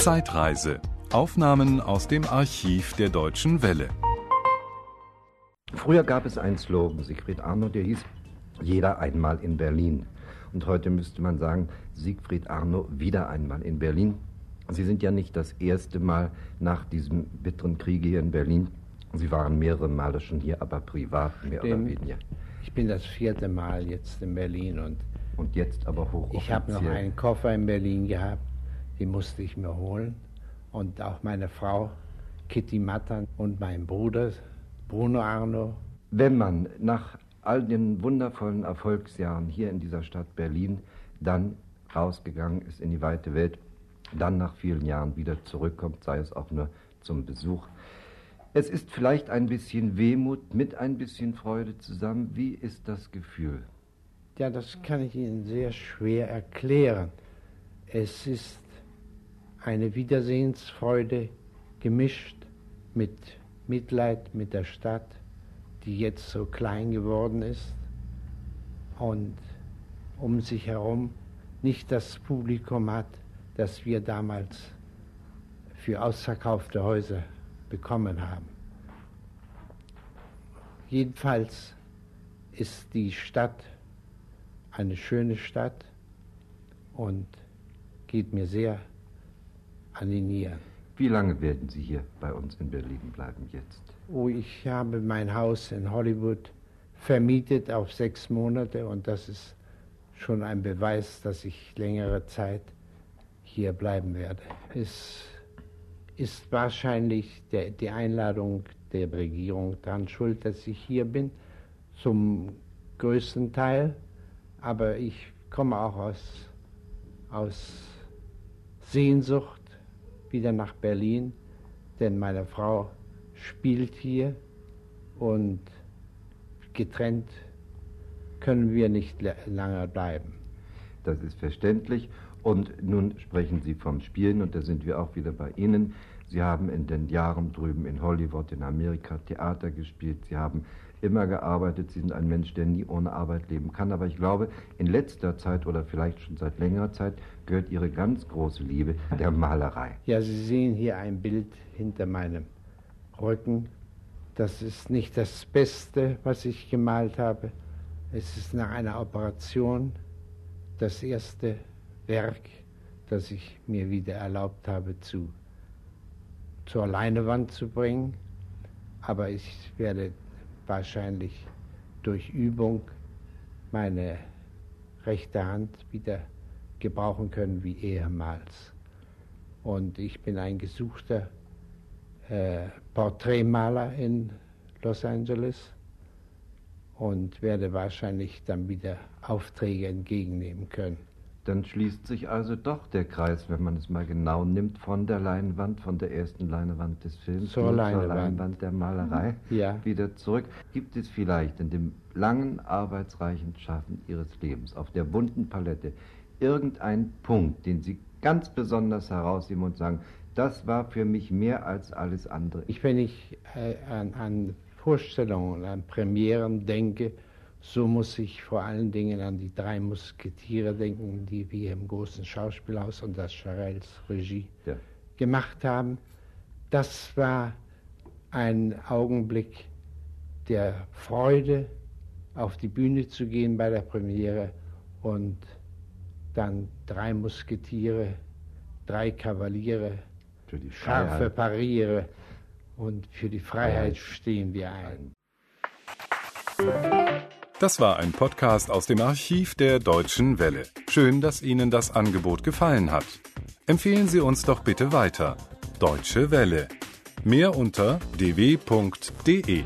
Zeitreise. Aufnahmen aus dem Archiv der Deutschen Welle. Früher gab es einen Slogan, Siegfried Arno, der hieß Jeder einmal in Berlin. Und heute müsste man sagen, Siegfried Arno wieder einmal in Berlin. Sie sind ja nicht das erste Mal nach diesem bitteren Krieg hier in Berlin. Sie waren mehrere Male schon hier, aber privat mehr Dem- oder weniger. Ich bin das vierte Mal jetzt in Berlin und Und jetzt aber hochoffiziell. ich habe noch einen Koffer in Berlin gehabt, den musste ich mir holen. Und auch meine Frau Kitty Mattern und mein Bruder Bruno Arno. Wenn man nach all den wundervollen Erfolgsjahren hier in dieser Stadt Berlin dann rausgegangen ist in die weite Welt, dann nach vielen Jahren wieder zurückkommt, sei es auch nur zum Besuch. Es ist vielleicht ein bisschen Wehmut mit ein bisschen Freude zusammen. Wie ist das Gefühl? Ja, das kann ich Ihnen sehr schwer erklären. Es ist eine Wiedersehensfreude gemischt mit Mitleid mit der Stadt, die jetzt so klein geworden ist und um sich herum nicht das Publikum hat, das wir damals für ausverkaufte Häuser bekommen haben. Jedenfalls ist die Stadt eine schöne Stadt und geht mir sehr an die Nieren. Wie lange werden Sie hier bei uns in Berlin bleiben jetzt? Oh, ich habe mein Haus in Hollywood vermietet auf sechs Monate und das ist schon ein Beweis, dass ich längere Zeit hier bleiben werde. Es ist wahrscheinlich der, die Einladung der Regierung daran schuld, dass ich hier bin, zum größten Teil. Aber ich komme auch aus, aus Sehnsucht wieder nach Berlin, denn meine Frau spielt hier und getrennt können wir nicht la- lange bleiben. Das ist verständlich. Und nun sprechen Sie vom Spielen und da sind wir auch wieder bei Ihnen. Sie haben in den Jahren drüben in Hollywood, in Amerika Theater gespielt. Sie haben immer gearbeitet. Sie sind ein Mensch, der nie ohne Arbeit leben kann. Aber ich glaube, in letzter Zeit oder vielleicht schon seit längerer Zeit gehört Ihre ganz große Liebe der Malerei. Ja, Sie sehen hier ein Bild hinter meinem Rücken. Das ist nicht das Beste, was ich gemalt habe. Es ist nach einer Operation das erste Werk, das ich mir wieder erlaubt habe zu, zur Leinewand zu bringen. Aber ich werde wahrscheinlich durch Übung meine rechte Hand wieder gebrauchen können wie ehemals. Und ich bin ein gesuchter äh, Porträtmaler in Los Angeles und werde wahrscheinlich dann wieder Aufträge entgegennehmen können. Dann schließt sich also doch der Kreis, wenn man es mal genau nimmt, von der Leinwand, von der ersten Leinwand des Films Zur Leinwand. Leinwand der Malerei Ja. wieder zurück. Gibt es vielleicht in dem langen, arbeitsreichen Schaffen Ihres Lebens auf der bunten Palette irgendeinen Punkt, den Sie ganz besonders herausheben und sagen, das war für mich mehr als alles andere? Ich, wenn ich äh, an, an Vorstellungen, an Premieren denke, so muss ich vor allen Dingen an die drei Musketiere denken, die wir im großen Schauspielhaus unter Charels Regie Ja. gemacht haben. Das war ein Augenblick der Freude, auf die Bühne zu gehen bei der Premiere und dann drei Musketiere, drei Kavaliere, scharfe. Pariere und für die Freiheit stehen wir ein. Das war ein Podcast aus dem Archiv der Deutschen Welle. Schön, dass Ihnen das Angebot gefallen hat. Empfehlen Sie uns doch bitte weiter. Deutsche Welle. Mehr unter dw.de.